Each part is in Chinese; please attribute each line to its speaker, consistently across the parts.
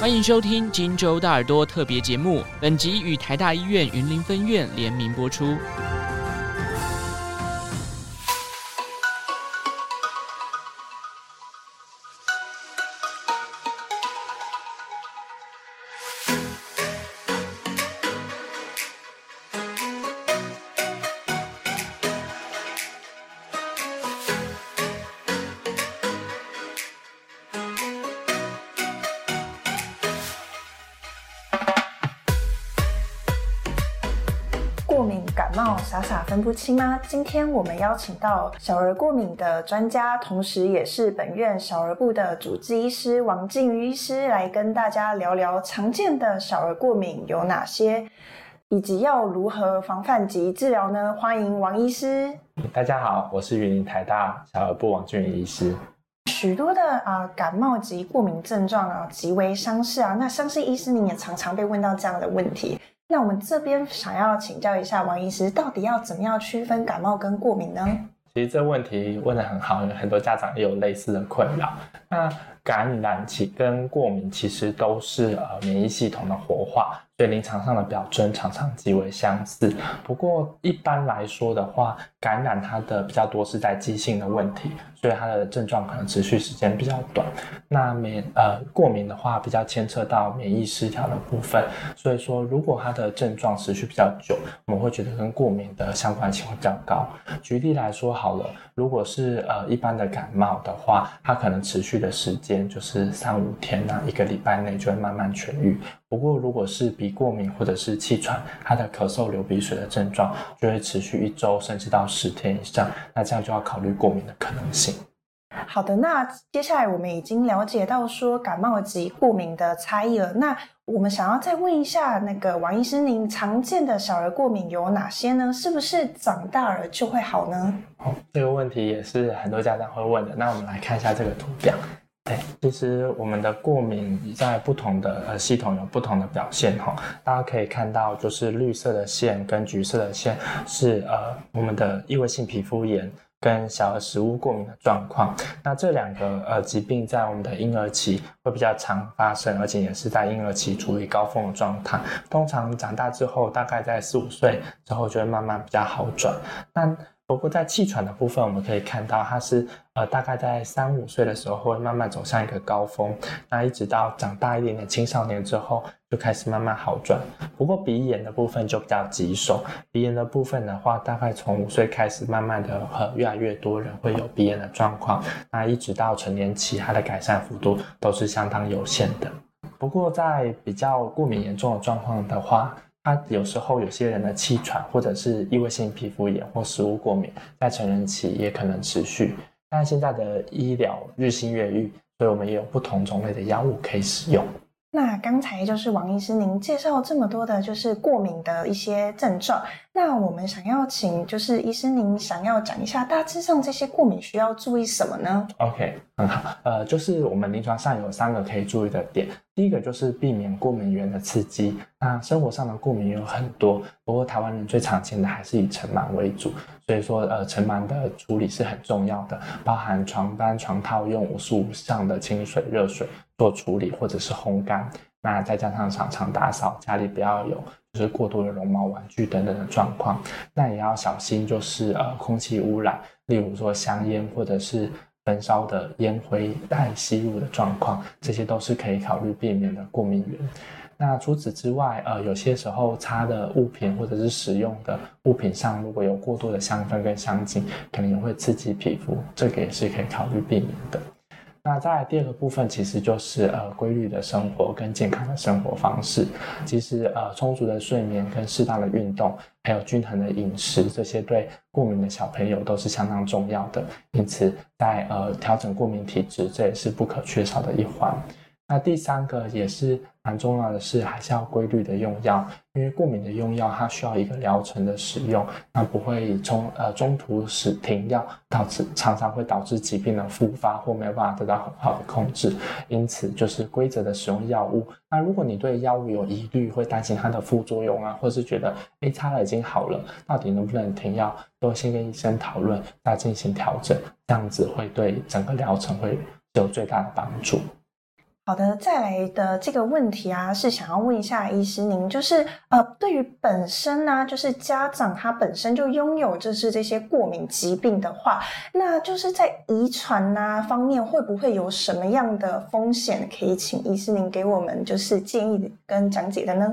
Speaker 1: 欢迎收听《金州大耳朵》特别节目，本集与台大医院云林分院联名播出。
Speaker 2: 感冒，傻傻分不清吗？今天我们邀请到小儿过敏的专家，同时也是本院小儿部的主治医师王静瑜医师，来跟大家聊聊常见的小儿过敏有哪些，以及要如何防范及治疗呢？欢迎王医师。
Speaker 3: 大家好，我是云林台大小儿部王静瑜医师。
Speaker 2: 许多的啊、呃、感冒及过敏症状啊极为相似啊，那相信医师您也常常被问到这样的问题。那我们这边想要请教一下王医师，到底要怎么样区分感冒跟过敏呢？
Speaker 3: 其实这问题问得很好，很多家长也有类似的困扰。那感染其跟过敏其实都是呃免疫系统的活化。所以临床上的表征常常极为相似，不过一般来说的话，感染它的比较多是在急性的问题，所以它的症状可能持续时间比较短。那免呃过敏的话，比较牵扯到免疫失调的部分，所以说如果它的症状持续比较久，我们会觉得跟过敏的相关性会比较高。举例来说好了，如果是呃一般的感冒的话，它可能持续的时间就是三五天啊，一个礼拜内就会慢慢痊愈。不过，如果是鼻过敏或者是气喘，它的咳嗽、流鼻水的症状就会持续一周，甚至到十天以上。那这样就要考虑过敏的可能性。
Speaker 2: 好的，那接下来我们已经了解到说感冒及过敏的差异了。那我们想要再问一下，那个王医生，您常见的小儿过敏有哪些呢？是不是长大了就会好呢？
Speaker 3: 哦，这个问题也是很多家长会问的。那我们来看一下这个图表。对，其实我们的过敏在不同的呃系统有不同的表现哈。大家可以看到，就是绿色的线跟橘色的线是呃我们的异位性皮肤炎跟小儿食物过敏的状况。那这两个呃疾病在我们的婴儿期会比较常发生，而且也是在婴儿期处于高峰的状态。通常长大之后，大概在四五岁之后就会慢慢比较好转。那不过在气喘的部分，我们可以看到它是呃大概在三五岁的时候会慢慢走向一个高峰，那一直到长大一点点青少年之后就开始慢慢好转。不过鼻炎的部分就比较棘手，鼻炎的部分的话，大概从五岁开始慢慢的呃越来越多人会有鼻炎的状况，那一直到成年期，它的改善幅度都是相当有限的。不过在比较过敏严重的状况的话，它有时候有些人的气喘，或者是异位性皮肤炎或食物过敏，在成人期也可能持续。但现在的医疗日新月异，所以我们也有不同种类的药物可以使用。
Speaker 2: 那刚才就是王医师，您介绍这么多的，就是过敏的一些症状。那我们想要请，就是医师您想要讲一下，大致上这些过敏需要注意什么呢
Speaker 3: ？OK，很好。呃，就是我们临床上有三个可以注意的点。第一个就是避免过敏原的刺激。那生活上的过敏有很多，不过台湾人最常见的还是以尘螨为主。所以说，呃，尘螨的处理是很重要的，包含床单、床套用五十五上的清水、热水做处理，或者是烘干。那再加上常常打扫，家里不要有就是过多的绒毛玩具等等的状况。那也要小心，就是呃空气污染，例如说香烟或者是焚烧的烟灰带吸入的状况，这些都是可以考虑避免的过敏源。那除此之外，呃，有些时候擦的物品或者是使用的物品上，如果有过多的香氛跟香精，可能也会刺激皮肤，这个也是可以考虑避免的。那在第二个部分，其实就是呃规律的生活跟健康的生活方式。其实呃充足的睡眠跟适当的运动，还有均衡的饮食，这些对过敏的小朋友都是相当重要的。因此在呃调整过敏体质，这也是不可缺少的一环。那第三个也是蛮重要的是，还是要规律的用药，因为过敏的用药它需要一个疗程的使用，那不会从呃中途使停药，导致常常会导致疾病的复发或没有办法得到很好的控制。因此就是规则的使用药物。那如果你对药物有疑虑，会担心它的副作用啊，或是觉得诶擦了已经好了，到底能不能停药，都先跟医生讨论，再进行调整，这样子会对整个疗程会有最大的帮助。
Speaker 2: 好的，再来的这个问题啊，是想要问一下医师您，就是呃，对于本身呢、啊，就是家长他本身就拥有就是这些过敏疾病的话，那就是在遗传呐方面会不会有什么样的风险？可以请医师您给我们就是建议跟讲解的呢？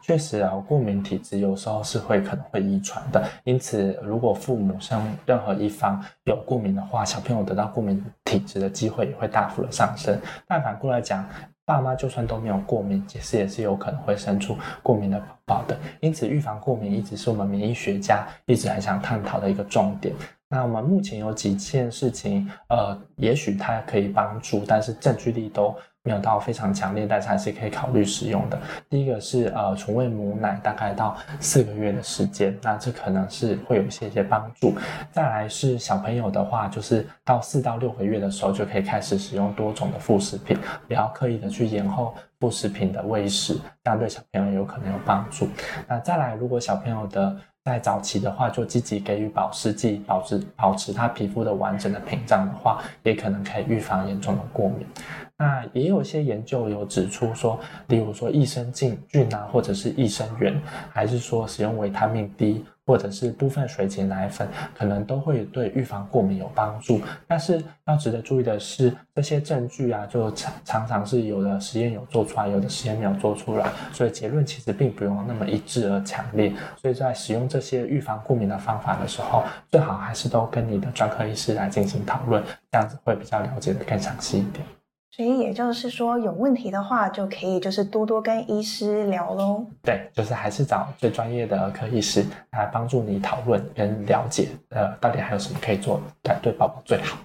Speaker 3: 确实啊，过敏体质有时候是会可能会遗传的，因此如果父母生任何一方有过敏的话，小朋友得到过敏体质的机会也会大幅的上升。但反过来讲，爸妈就算都没有过敏，其实也是有可能会生出过敏的宝宝的。因此，预防过敏一直是我们免疫学家一直很想探讨的一个重点。那我们目前有几件事情，呃，也许它可以帮助，但是证据力都没有到非常强烈，但是还是可以考虑使用的。第一个是呃，纯喂母奶大概到四个月的时间，那这可能是会有一些些帮助。再来是小朋友的话，就是到四到六个月的时候就可以开始使用多种的副食品，不要刻意的去延后副食品的喂食，这样对小朋友有可能有帮助。那再来，如果小朋友的在早期的话，就积极给予保湿剂，保持保持他皮肤的完整的屏障的话，也可能可以预防严重的过敏。那也有一些研究有指出说，例如说益生菌菌啊，或者是益生元，还是说使用维他命 D，或者是部分水解奶粉，可能都会对预防过敏有帮助。但是要值得注意的是，这些证据啊，就常常常是有的实验有做出来，有的实验没有做出来，所以结论其实并不用那么一致而强烈。所以在使用这些预防过敏的方法的时候，最好还是都跟你的专科医师来进行讨论，这样子会比较了解的更详细一点。
Speaker 2: 所以也就是说，有问题的话，就可以就是多多跟医师聊喽。
Speaker 3: 对，就是还是找最专业的儿科医师来帮助你讨论跟了解，呃，到底还有什么可以做，对对宝宝最好。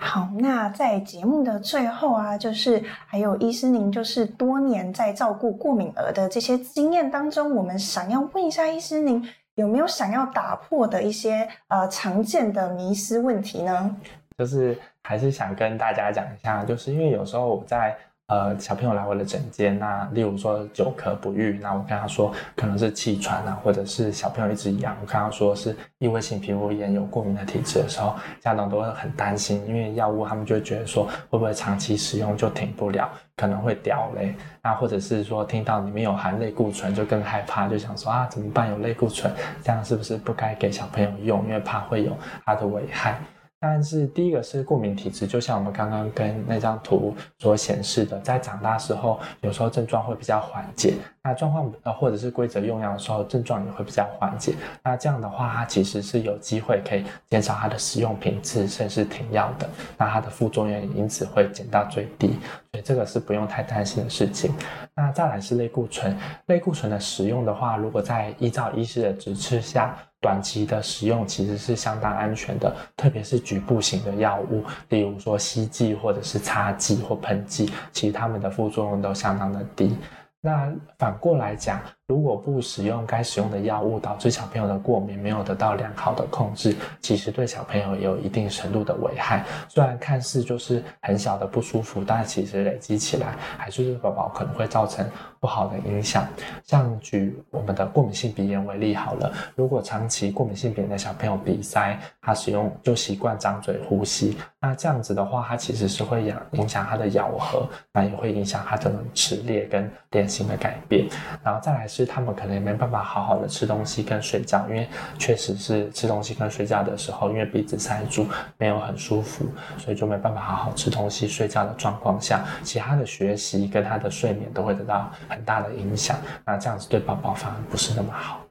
Speaker 2: 好，那在节目的最后啊，就是还有医师您就是多年在照顾过敏儿的这些经验当中，我们想要问一下医师您有没有想要打破的一些呃常见的迷失问题呢？
Speaker 3: 就是还是想跟大家讲一下，就是因为有时候我在呃小朋友来我的诊间，那例如说久咳不愈，那我跟他说可能是气喘啊，或者是小朋友一直痒，我跟他说是异位性皮肤炎有过敏的体质的时候，家长都会很担心，因为药物他们就会觉得说会不会长期使用就停不了，可能会掉泪，那或者是说听到里面有含类固醇就更害怕，就想说啊怎么办，有类固醇，这样是不是不该给小朋友用，因为怕会有它的危害。但是第一个是过敏体质，就像我们刚刚跟那张图所显示的，在长大时候，有时候症状会比较缓解。那状况呃，或者是规则用药的时候，症状也会比较缓解。那这样的话，它其实是有机会可以减少它的使用频次，甚至停药的。那它的副作用也因此会减到最低，所以这个是不用太担心的事情。那再来是类固醇，类固醇的使用的话，如果在依照医师的指示下，短期的使用其实是相当安全的，特别是局部型的药物，例如说吸剂或者是擦剂或喷剂，其实它们的副作用都相当的低。那反过来讲，如果不使用该使用的药物，导致小朋友的过敏没有得到良好的控制，其实对小朋友也有一定程度的危害。虽然看似就是很小的不舒服，但其实累积起来，还是对宝宝可能会造成不好的影响。像举我们的过敏性鼻炎为例好了，如果长期过敏性鼻炎的小朋友鼻塞，他使用就习惯张嘴呼吸，那这样子的话，它其实是会影影响他的咬合，那也会影响他的齿列跟脸型的改变。然后再来是他们可能也没办法好好的吃东西跟睡觉，因为确实是吃东西跟睡觉的时候，因为鼻子塞住，没有很舒服，所以就没办法好好吃东西睡觉的状况下，其他的学习跟他的睡眠都会得到很大的影响。那这样子对宝宝反而不是那么好。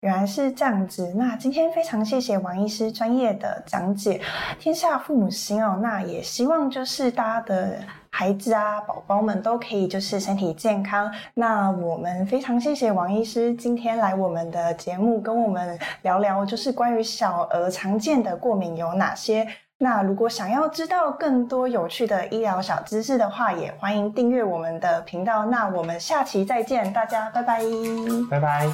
Speaker 2: 原来是这样子，那今天非常谢谢王医师专业的讲解。天下父母心哦，那也希望就是大家的孩子啊、宝宝们都可以就是身体健康。那我们非常谢谢王医师今天来我们的节目，跟我们聊聊就是关于小儿常见的过敏有哪些。那如果想要知道更多有趣的医疗小知识的话，也欢迎订阅我们的频道。那我们下期再见，大家拜拜，
Speaker 3: 拜拜。